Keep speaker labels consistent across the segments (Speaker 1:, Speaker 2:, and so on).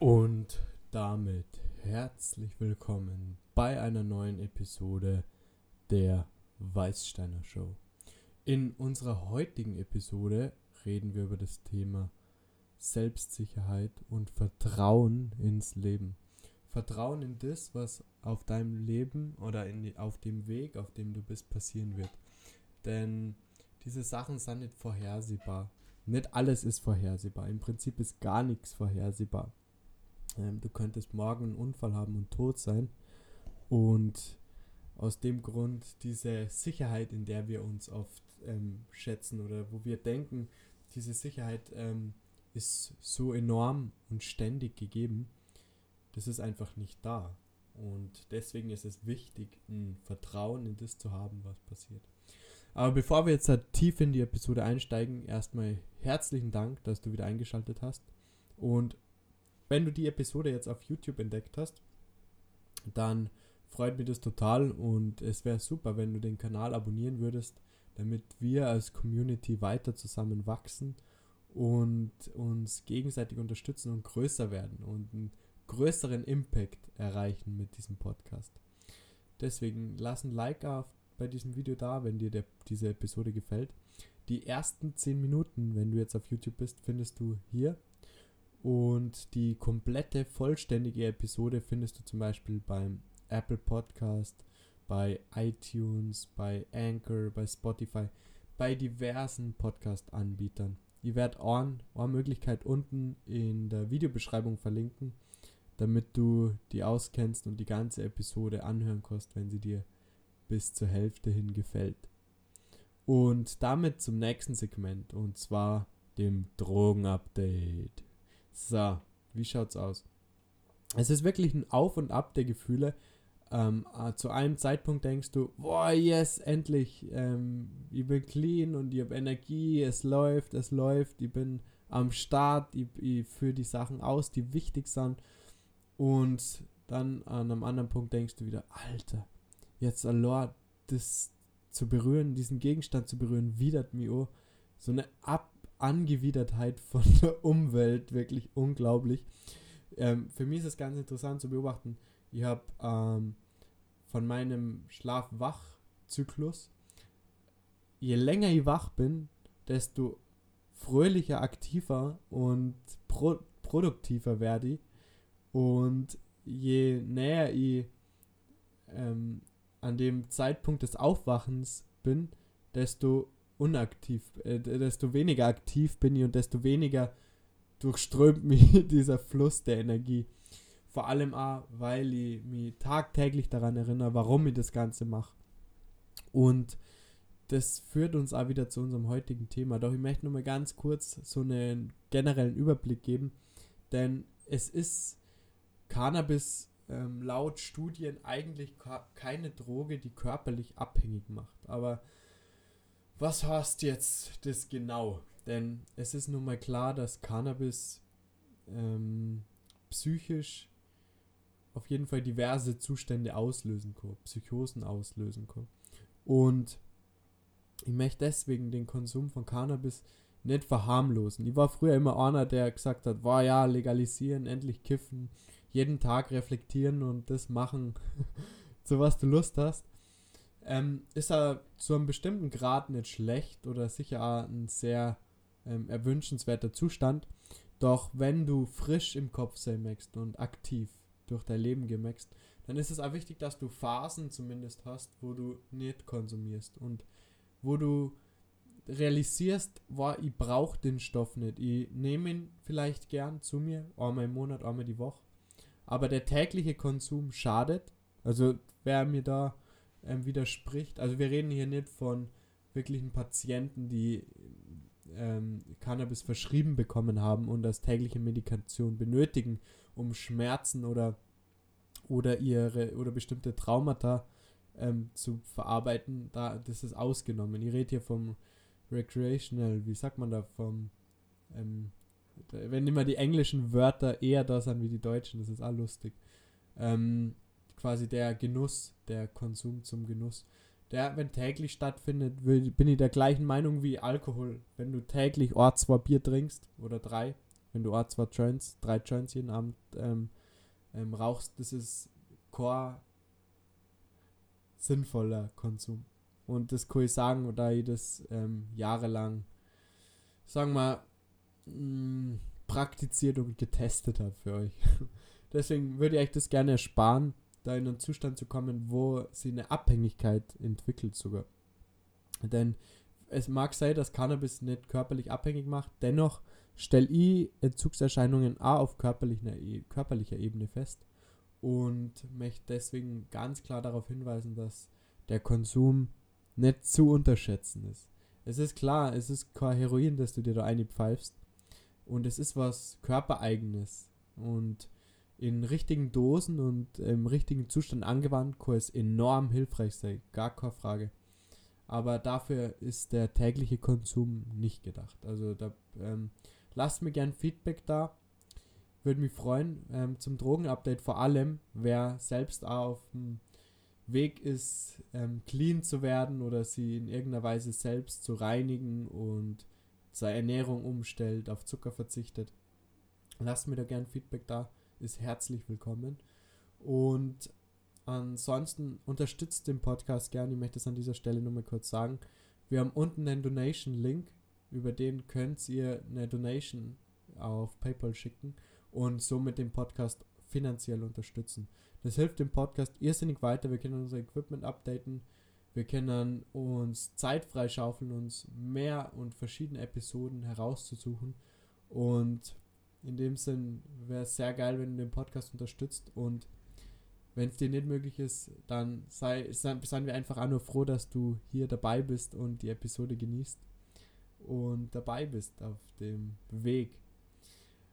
Speaker 1: Und damit herzlich willkommen bei einer neuen Episode der Weißsteiner Show. In unserer heutigen Episode reden wir über das Thema Selbstsicherheit und Vertrauen ins Leben. Vertrauen in das, was auf deinem Leben oder in, auf dem Weg, auf dem du bist, passieren wird. Denn diese Sachen sind nicht vorhersehbar. Nicht alles ist vorhersehbar. Im Prinzip ist gar nichts vorhersehbar. Ähm, du könntest morgen einen Unfall haben und tot sein. Und aus dem Grund diese Sicherheit, in der wir uns oft ähm, schätzen oder wo wir denken, diese Sicherheit ähm, ist so enorm und ständig gegeben, das ist einfach nicht da. Und deswegen ist es wichtig, ein Vertrauen in das zu haben, was passiert. Aber bevor wir jetzt halt tief in die Episode einsteigen, erstmal herzlichen Dank, dass du wieder eingeschaltet hast. Und wenn du die Episode jetzt auf YouTube entdeckt hast, dann freut mich das total und es wäre super, wenn du den Kanal abonnieren würdest, damit wir als Community weiter zusammen wachsen und uns gegenseitig unterstützen und größer werden und einen größeren Impact erreichen mit diesem Podcast. Deswegen lass ein Like auf bei diesem Video da, wenn dir der, diese Episode gefällt. Die ersten 10 Minuten, wenn du jetzt auf YouTube bist, findest du hier und die komplette, vollständige Episode findest du zum Beispiel beim Apple Podcast, bei iTunes, bei Anchor, bei Spotify, bei diversen Podcast-Anbietern. Ich werde eine Möglichkeit unten in der Videobeschreibung verlinken, damit du die auskennst und die ganze Episode anhören kannst, wenn sie dir bis zur Hälfte hin gefällt. Und damit zum nächsten Segment und zwar dem Drogen-Update. So, wie schaut's aus? Es ist wirklich ein Auf und Ab der Gefühle. Ähm, äh, zu einem Zeitpunkt denkst du, boah, yes, endlich, ähm, ich bin clean und ich habe Energie, es läuft, es läuft, ich bin am Start, ich, ich führe die Sachen aus, die wichtig sind. Und dann an einem anderen Punkt denkst du wieder, Alter, jetzt allein das zu berühren, diesen Gegenstand zu berühren, widert mir auch. So eine Ab Angewidertheit von der Umwelt wirklich unglaublich. Ähm, für mich ist es ganz interessant zu beobachten. Ich habe ähm, von meinem Schlaf-Wach-Zyklus, je länger ich wach bin, desto fröhlicher, aktiver und pro produktiver werde ich. Und je näher ich ähm, an dem Zeitpunkt des Aufwachens bin, desto unaktiv, äh, desto weniger aktiv bin ich und desto weniger durchströmt mich dieser Fluss der Energie. Vor allem auch, weil ich mich tagtäglich daran erinnere, warum ich das Ganze mache. Und das führt uns auch wieder zu unserem heutigen Thema. Doch ich möchte nur mal ganz kurz so einen generellen Überblick geben, denn es ist Cannabis ähm, laut Studien eigentlich keine Droge, die körperlich abhängig macht. Aber was heißt jetzt das genau? Denn es ist nun mal klar, dass Cannabis ähm, psychisch auf jeden Fall diverse Zustände auslösen kann, Psychosen auslösen kann. Und ich möchte deswegen den Konsum von Cannabis nicht verharmlosen. Ich war früher immer einer, der gesagt hat, war ja, legalisieren, endlich kiffen, jeden Tag reflektieren und das machen, zu was du Lust hast ähm, ist er zu einem bestimmten Grad nicht schlecht oder sicher ein sehr ähm, erwünschenswerter Zustand. Doch wenn du frisch im Kopf sein möchtest und aktiv durch dein Leben gemäxt, dann ist es auch wichtig, dass du Phasen zumindest hast, wo du nicht konsumierst und wo du realisierst, wow, ich brauche den Stoff nicht. Ich nehme ihn vielleicht gern zu mir, einmal im Monat, einmal die Woche. Aber der tägliche Konsum schadet. Also wer mir da ähm, widerspricht. Also wir reden hier nicht von wirklichen Patienten, die ähm, Cannabis verschrieben bekommen haben und das tägliche Medikation benötigen, um Schmerzen oder oder ihre oder bestimmte Traumata ähm, zu verarbeiten. Da das ist ausgenommen. Ich rede hier vom recreational, wie sagt man da vom ähm, wenn immer die englischen Wörter eher da sind wie die deutschen, das ist auch lustig. Ähm, quasi der Genuss, der Konsum zum Genuss. Der, wenn täglich stattfindet, will, bin ich der gleichen Meinung wie Alkohol. Wenn du täglich oh, zwei Bier trinkst oder drei, wenn du auch zwei Joints, drei Joints jeden Abend ähm, ähm, rauchst, das ist kein sinnvoller Konsum. Und das kann ich sagen, da ich das ähm, jahrelang, sagen wir, mh, praktiziert und getestet habe für euch. Deswegen würde ich euch das gerne ersparen, da in einen Zustand zu kommen, wo sie eine Abhängigkeit entwickelt sogar. Denn es mag sein, dass Cannabis nicht körperlich abhängig macht, dennoch stelle ich Entzugserscheinungen auch auf körperlicher, e, körperlicher Ebene fest und möchte deswegen ganz klar darauf hinweisen, dass der Konsum nicht zu unterschätzen ist. Es ist klar, es ist kein Heroin, das du dir da einpfeifst und es ist was körpereigenes und in richtigen Dosen und im richtigen Zustand angewandt kann es enorm hilfreich sein, gar keine Frage. Aber dafür ist der tägliche Konsum nicht gedacht. Also da ähm, lasst mir gern Feedback da. Würde mich freuen ähm, zum Drogenupdate vor allem, wer selbst auf dem Weg ist, ähm, clean zu werden oder sie in irgendeiner Weise selbst zu reinigen und seine Ernährung umstellt, auf Zucker verzichtet. Lasst mir da gern Feedback da ist herzlich willkommen. Und ansonsten unterstützt den Podcast gerne. Ich möchte es an dieser Stelle nur mal kurz sagen. Wir haben unten einen Donation-Link, über den könnt ihr eine Donation auf PayPal schicken und somit den Podcast finanziell unterstützen. Das hilft dem Podcast irrsinnig weiter. Wir können unser Equipment updaten. Wir können uns Zeit freischaufeln, uns mehr und verschiedene Episoden herauszusuchen. Und in dem Sinn wäre es sehr geil, wenn du den Podcast unterstützt und wenn es dir nicht möglich ist, dann sei, seien wir einfach auch nur froh, dass du hier dabei bist und die Episode genießt und dabei bist auf dem Weg.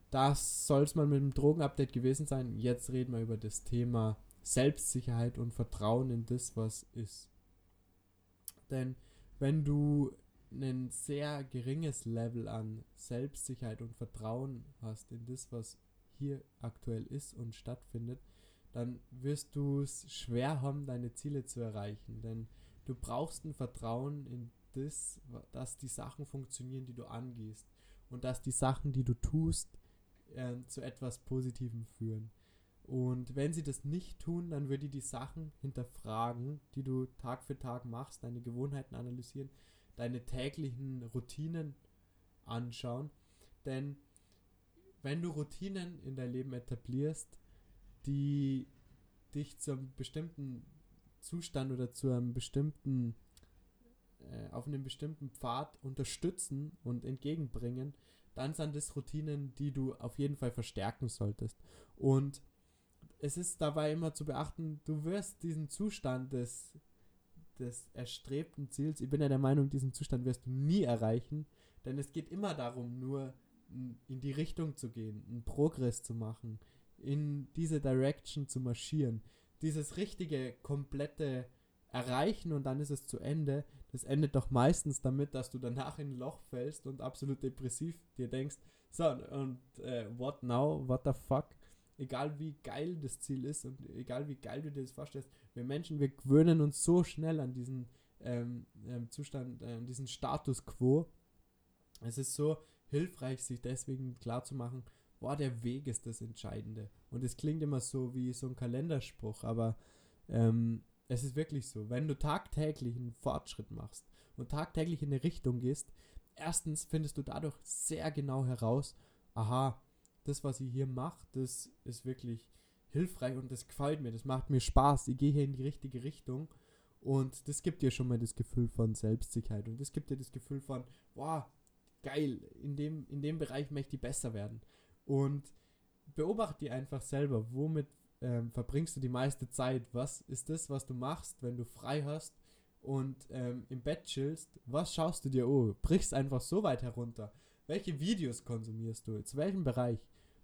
Speaker 1: Das soll es mal mit dem Drogenupdate gewesen sein. Jetzt reden wir über das Thema Selbstsicherheit und Vertrauen in das, was ist. Denn wenn du ein sehr geringes Level an Selbstsicherheit und Vertrauen hast in das, was hier aktuell ist und stattfindet, dann wirst du es schwer haben, deine Ziele zu erreichen. Denn du brauchst ein Vertrauen in das, dass die Sachen funktionieren, die du angehst. Und dass die Sachen, die du tust, äh, zu etwas Positivem führen. Und wenn sie das nicht tun, dann würde die Sachen hinterfragen, die du Tag für Tag machst, deine Gewohnheiten analysieren deine täglichen Routinen anschauen. Denn wenn du Routinen in dein Leben etablierst, die dich zu einem bestimmten Zustand oder zu einem bestimmten, äh, auf einem bestimmten Pfad unterstützen und entgegenbringen, dann sind das Routinen, die du auf jeden Fall verstärken solltest. Und es ist dabei immer zu beachten, du wirst diesen Zustand des des erstrebten Ziels, ich bin ja der Meinung, diesen Zustand wirst du nie erreichen, denn es geht immer darum, nur in die Richtung zu gehen, einen Progress zu machen, in diese Direction zu marschieren. Dieses richtige, komplette Erreichen und dann ist es zu Ende, das endet doch meistens damit, dass du danach in ein Loch fällst und absolut depressiv dir denkst, so, und äh, what now, what the fuck, egal wie geil das Ziel ist und egal wie geil du dir das vorstellst, wir Menschen, wir gewöhnen uns so schnell an diesen ähm, ähm, Zustand, äh, diesen Status quo. Es ist so hilfreich, sich deswegen klar zu machen, boah, der Weg ist das Entscheidende. Und es klingt immer so wie so ein Kalenderspruch, aber ähm, es ist wirklich so. Wenn du tagtäglich einen Fortschritt machst und tagtäglich in eine Richtung gehst, erstens findest du dadurch sehr genau heraus, aha, das, was ich hier mache, das ist wirklich hilfreich und das gefällt mir, das macht mir Spaß, ich gehe hier in die richtige Richtung und das gibt dir schon mal das Gefühl von Selbstsicherheit und das gibt dir das Gefühl von, wow, geil, in dem, in dem Bereich möchte ich besser werden. Und beobachte die einfach selber, womit ähm, verbringst du die meiste Zeit? Was ist das, was du machst, wenn du frei hast und ähm, im Bett chillst? Was schaust du dir an? Brichst einfach so weit herunter. Welche Videos konsumierst du? Zu welchem Bereich?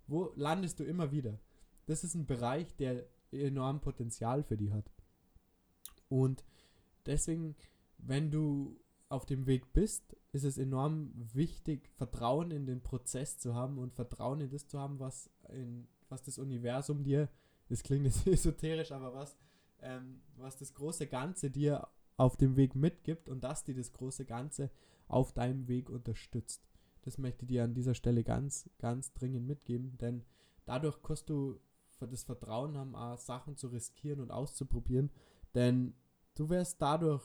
Speaker 1: Wo landest du immer wieder? Das ist ein Bereich, der enorm Potenzial für die hat. Und deswegen, wenn du auf dem Weg bist, ist es enorm wichtig, Vertrauen in den Prozess zu haben und Vertrauen in das zu haben, was, in, was das Universum dir, das klingt jetzt esoterisch, aber was, ähm, was das große Ganze dir auf dem Weg mitgibt und dass dir das große Ganze auf deinem Weg unterstützt. Das möchte ich dir an dieser Stelle ganz, ganz dringend mitgeben, denn dadurch kannst du das Vertrauen haben, auch Sachen zu riskieren und auszuprobieren, denn du wirst dadurch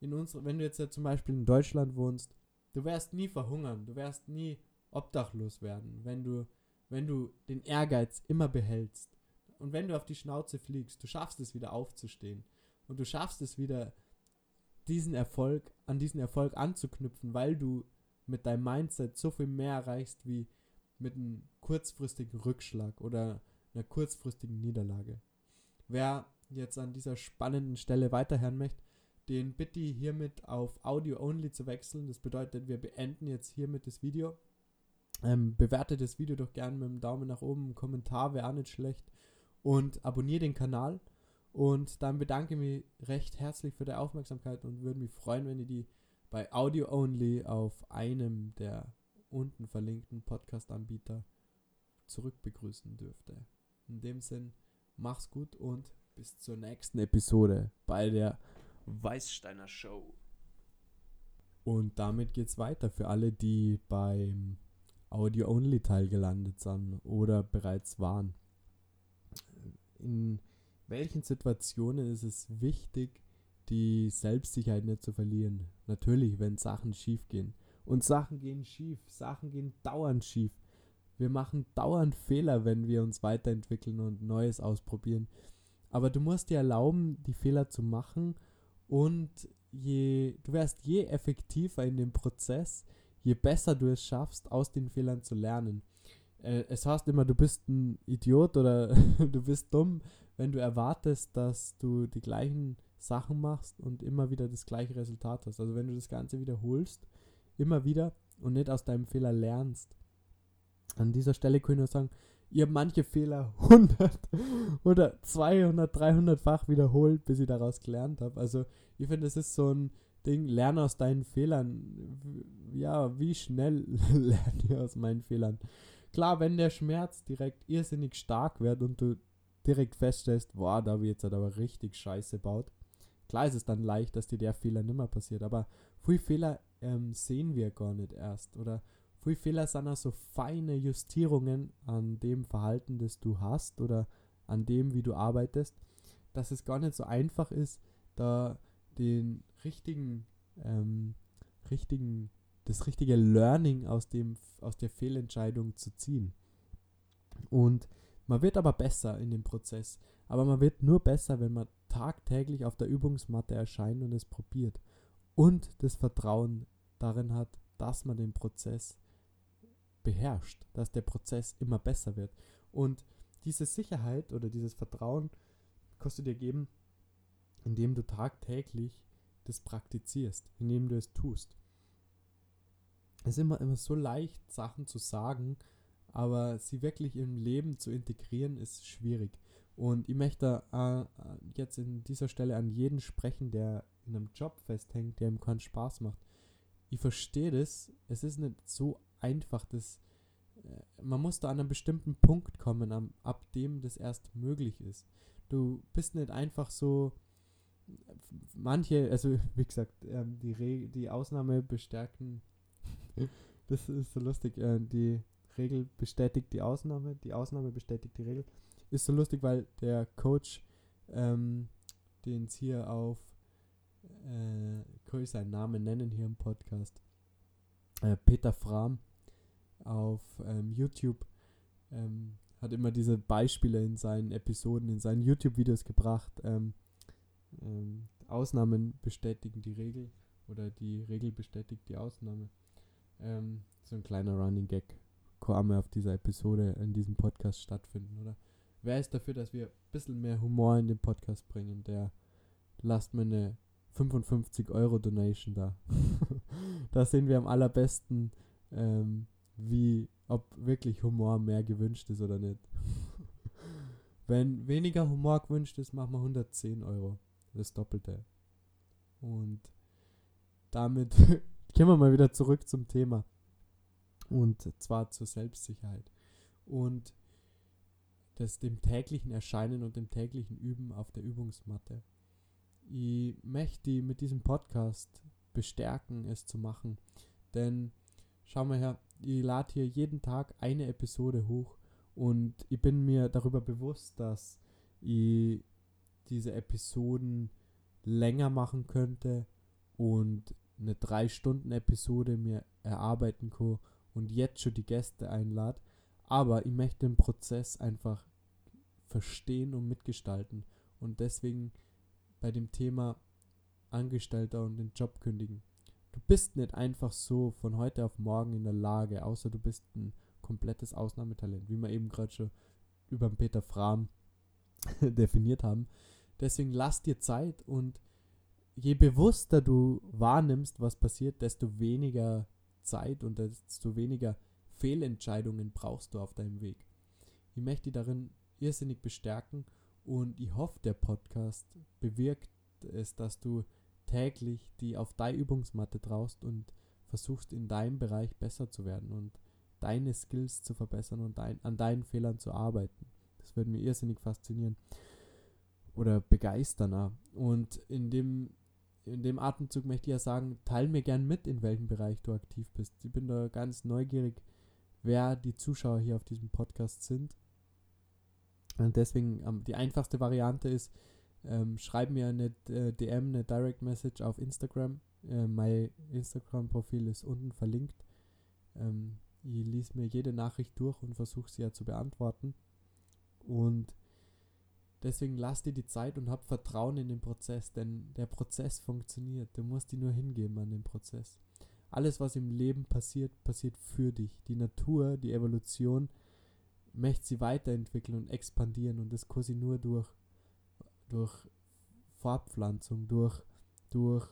Speaker 1: in unserer, wenn du jetzt ja zum Beispiel in Deutschland wohnst, du wirst nie verhungern, du wirst nie obdachlos werden, wenn du, wenn du den Ehrgeiz immer behältst. Und wenn du auf die Schnauze fliegst, du schaffst es wieder aufzustehen und du schaffst es wieder diesen Erfolg, an diesen Erfolg anzuknüpfen, weil du mit deinem Mindset so viel mehr erreichst wie mit einem kurzfristigen Rückschlag oder einer kurzfristigen Niederlage. Wer jetzt an dieser spannenden Stelle weiterhören möchte, den bitte hiermit auf Audio Only zu wechseln. Das bedeutet, wir beenden jetzt hiermit das Video. Ähm, bewertet das Video doch gerne mit einem Daumen nach oben, Kommentar wäre auch nicht schlecht und abonniere den Kanal. Und dann bedanke ich mich recht herzlich für die Aufmerksamkeit und würde mich freuen, wenn ihr die bei Audio Only auf einem der unten verlinkten Podcast-Anbieter zurückbegrüßen dürfte. In dem Sinn, mach's gut und bis zur nächsten Episode bei der Weißsteiner Show. Und damit geht's weiter für alle, die beim Audio-Only-Teil gelandet sind oder bereits waren. In welchen Situationen ist es wichtig, die Selbstsicherheit nicht zu verlieren? Natürlich, wenn Sachen schief gehen. Und Sachen gehen schief, Sachen gehen dauernd schief. Wir machen dauernd Fehler, wenn wir uns weiterentwickeln und Neues ausprobieren. Aber du musst dir erlauben, die Fehler zu machen und je, du wirst je effektiver in dem Prozess, je besser du es schaffst, aus den Fehlern zu lernen. Äh, es heißt immer, du bist ein Idiot oder du bist dumm, wenn du erwartest, dass du die gleichen Sachen machst und immer wieder das gleiche Resultat hast. Also wenn du das Ganze wiederholst, immer wieder und nicht aus deinem Fehler lernst. An dieser Stelle können wir sagen, ihr habt manche Fehler 100 oder 200, 300-fach wiederholt, bis ich daraus gelernt habe. Also ich finde, das ist so ein Ding, lerne aus deinen Fehlern. Ja, wie schnell lerne ich aus meinen Fehlern? Klar, wenn der Schmerz direkt irrsinnig stark wird und du direkt feststellst, boah, da habe jetzt halt aber richtig scheiße baut. Klar ist es dann leicht, dass dir der Fehler nimmer passiert, aber viele Fehler ähm, sehen wir gar nicht erst oder Viele Fehler sind also feine Justierungen an dem Verhalten, das du hast oder an dem, wie du arbeitest, dass es gar nicht so einfach ist, da den richtigen, ähm, richtigen, das richtige Learning aus dem, aus der Fehlentscheidung zu ziehen. Und man wird aber besser in dem Prozess. Aber man wird nur besser, wenn man tagtäglich auf der Übungsmatte erscheint und es probiert. Und das Vertrauen darin hat, dass man den Prozess beherrscht, dass der Prozess immer besser wird. Und diese Sicherheit oder dieses Vertrauen kannst du dir geben, indem du tagtäglich das praktizierst, indem du es tust. Es ist immer, immer so leicht, Sachen zu sagen, aber sie wirklich im Leben zu integrieren, ist schwierig. Und ich möchte äh, jetzt in dieser Stelle an jeden sprechen, der in einem Job festhängt, der ihm keinen Spaß macht. Ich verstehe das, es ist nicht so einfach, das, äh, man muss da an einen bestimmten Punkt kommen, am, ab dem das erst möglich ist. Du bist nicht einfach so, manche, also wie gesagt, ähm, die, Re die Ausnahme bestärken, das ist so lustig, äh, die Regel bestätigt die Ausnahme, die Ausnahme bestätigt die Regel. Ist so lustig, weil der Coach, ähm, den es hier auf, äh, kann ich seinen Namen nennen hier im Podcast, äh, Peter Fram, auf ähm, YouTube ähm, hat immer diese Beispiele in seinen Episoden, in seinen YouTube-Videos gebracht. Ähm, ähm, Ausnahmen bestätigen die Regel oder die Regel bestätigt die Ausnahme. Ähm, so ein kleiner Running Gag kann auf dieser Episode in diesem Podcast stattfinden, oder? Wer ist dafür, dass wir ein bisschen mehr Humor in den Podcast bringen? Der lasst mir eine 55 Euro Donation da. da sind wir am allerbesten. Ähm, wie, ob wirklich Humor mehr gewünscht ist oder nicht. Wenn weniger Humor gewünscht ist, machen wir 110 Euro. Das Doppelte. Und damit kommen wir mal wieder zurück zum Thema. Und zwar zur Selbstsicherheit. Und das dem täglichen Erscheinen und dem täglichen Üben auf der Übungsmatte. Ich möchte mit diesem Podcast bestärken, es zu machen. Denn schau mal her, ich lade hier jeden Tag eine Episode hoch und ich bin mir darüber bewusst, dass ich diese Episoden länger machen könnte und eine 3-Stunden-Episode mir erarbeiten kann und jetzt schon die Gäste einlade. Aber ich möchte den Prozess einfach verstehen und mitgestalten. Und deswegen bei dem Thema Angestellter und den Job kündigen. Du bist nicht einfach so von heute auf morgen in der Lage, außer du bist ein komplettes Ausnahmetalent, wie wir eben gerade schon über den Peter Fram definiert haben. Deswegen lass dir Zeit und je bewusster du wahrnimmst, was passiert, desto weniger Zeit und desto weniger Fehlentscheidungen brauchst du auf deinem Weg. Ich möchte dich darin irrsinnig bestärken und ich hoffe, der Podcast bewirkt es, dass du täglich die auf deine Übungsmatte traust und versuchst in deinem Bereich besser zu werden und deine Skills zu verbessern und dein, an deinen Fehlern zu arbeiten. Das würde mir irrsinnig faszinieren oder begeistern. Und in dem, in dem Atemzug möchte ich ja sagen, teil mir gern mit, in welchem Bereich du aktiv bist. Ich bin da ganz neugierig, wer die Zuschauer hier auf diesem Podcast sind. Und deswegen ähm, die einfachste Variante ist, ähm, schreib mir eine äh, DM, eine Direct Message auf Instagram. Äh, mein Instagram-Profil ist unten verlinkt. Ähm, ich lese mir jede Nachricht durch und versuche sie ja zu beantworten. Und deswegen lass dir die Zeit und hab Vertrauen in den Prozess, denn der Prozess funktioniert. Du musst die nur hingeben an den Prozess. Alles, was im Leben passiert, passiert für dich. Die Natur, die Evolution möchte sie weiterentwickeln und expandieren und das kann nur durch, durch Fortpflanzung, durch, durch,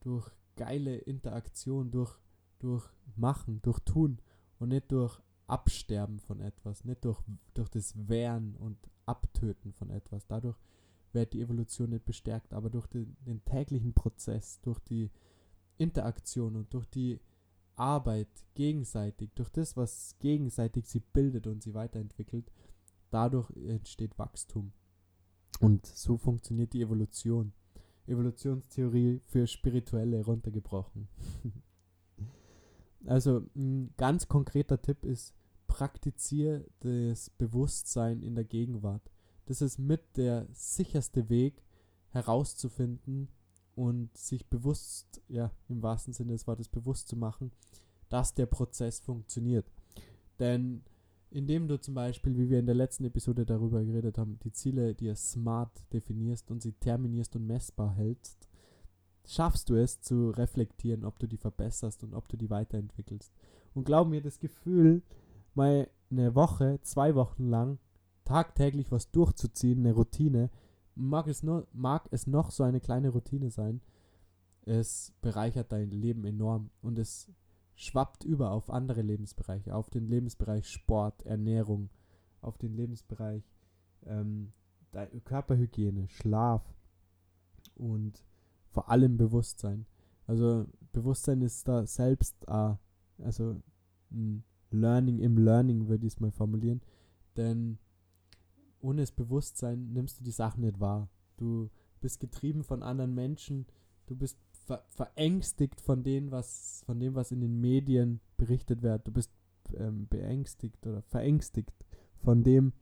Speaker 1: durch geile Interaktion, durch, durch Machen, durch Tun und nicht durch Absterben von etwas, nicht durch, durch das Wehren und Abtöten von etwas. Dadurch wird die Evolution nicht bestärkt, aber durch den, den täglichen Prozess, durch die Interaktion und durch die Arbeit gegenseitig, durch das, was gegenseitig sie bildet und sie weiterentwickelt, dadurch entsteht Wachstum. Und so funktioniert die Evolution. Evolutionstheorie für Spirituelle runtergebrochen. also ein ganz konkreter Tipp ist, praktiziere das Bewusstsein in der Gegenwart. Das ist mit der sicherste Weg herauszufinden, und sich bewusst, ja, im wahrsten Sinne des Wortes bewusst zu machen, dass der Prozess funktioniert. Denn indem du zum Beispiel, wie wir in der letzten Episode darüber geredet haben, die Ziele dir smart definierst und sie terminierst und messbar hältst, schaffst du es zu reflektieren, ob du die verbesserst und ob du die weiterentwickelst. Und glaub mir, das Gefühl, mal eine Woche, zwei Wochen lang tagtäglich was durchzuziehen, eine Routine, mag es, nur, mag es noch so eine kleine Routine sein, es bereichert dein Leben enorm und es schwappt über auf andere Lebensbereiche, auf den Lebensbereich Sport, Ernährung, auf den Lebensbereich ähm, Körperhygiene, Schlaf und vor allem Bewusstsein. Also Bewusstsein ist da selbst, äh, also ein Learning im Learning würde ich es mal formulieren, denn ohne das Bewusstsein nimmst du die Sachen nicht wahr. Du bist getrieben von anderen Menschen, du bist ver verängstigt von dem, was, von dem, was in den Medien berichtet wird. Du bist ähm, beängstigt oder verängstigt von dem,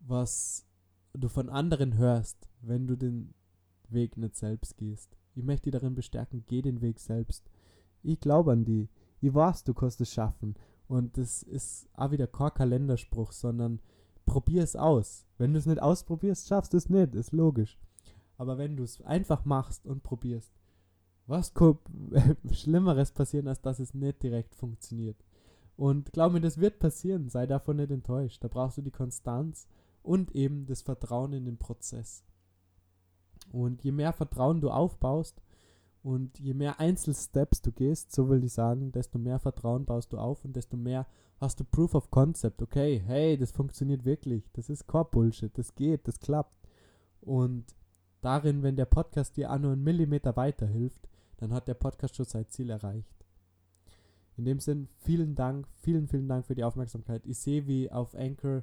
Speaker 1: was du von anderen hörst, wenn du den Weg nicht selbst gehst. Ich möchte dich darin bestärken, geh den Weg selbst. Ich glaube an die. Ich weiß, du kannst es schaffen. Und das ist auch wieder kein Kalenderspruch, sondern probier es aus. Wenn du es nicht ausprobierst, schaffst du es nicht, ist logisch. Aber wenn du es einfach machst und probierst, was Schlimmeres passieren, als dass es nicht direkt funktioniert? Und glaub mir, das wird passieren, sei davon nicht enttäuscht. Da brauchst du die Konstanz und eben das Vertrauen in den Prozess. Und je mehr Vertrauen du aufbaust, und je mehr Einzelsteps du gehst, so will ich sagen, desto mehr Vertrauen baust du auf und desto mehr hast du Proof of Concept. Okay, hey, das funktioniert wirklich. Das ist Core Bullshit. Das geht, das klappt. Und darin, wenn der Podcast dir auch nur einen Millimeter weiterhilft, dann hat der Podcast schon sein Ziel erreicht. In dem Sinn, vielen Dank, vielen, vielen Dank für die Aufmerksamkeit. Ich sehe, wie auf Anchor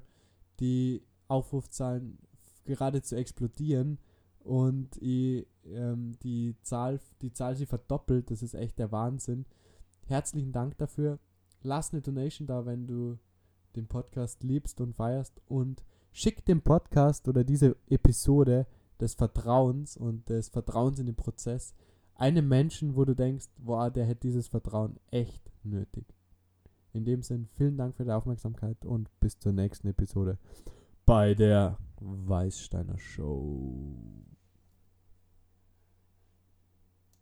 Speaker 1: die Aufrufzahlen geradezu explodieren und ich, ähm, die Zahl, die Zahl sie verdoppelt, das ist echt der Wahnsinn. Herzlichen Dank dafür. lass eine Donation da, wenn du den Podcast liebst und feierst und schick dem Podcast oder diese Episode des Vertrauens und des Vertrauens in den Prozess einem Menschen, wo du denkst, boah, der hätte dieses Vertrauen echt nötig. In dem Sinn, vielen Dank für die Aufmerksamkeit und bis zur nächsten Episode bei der Weißsteiner Show.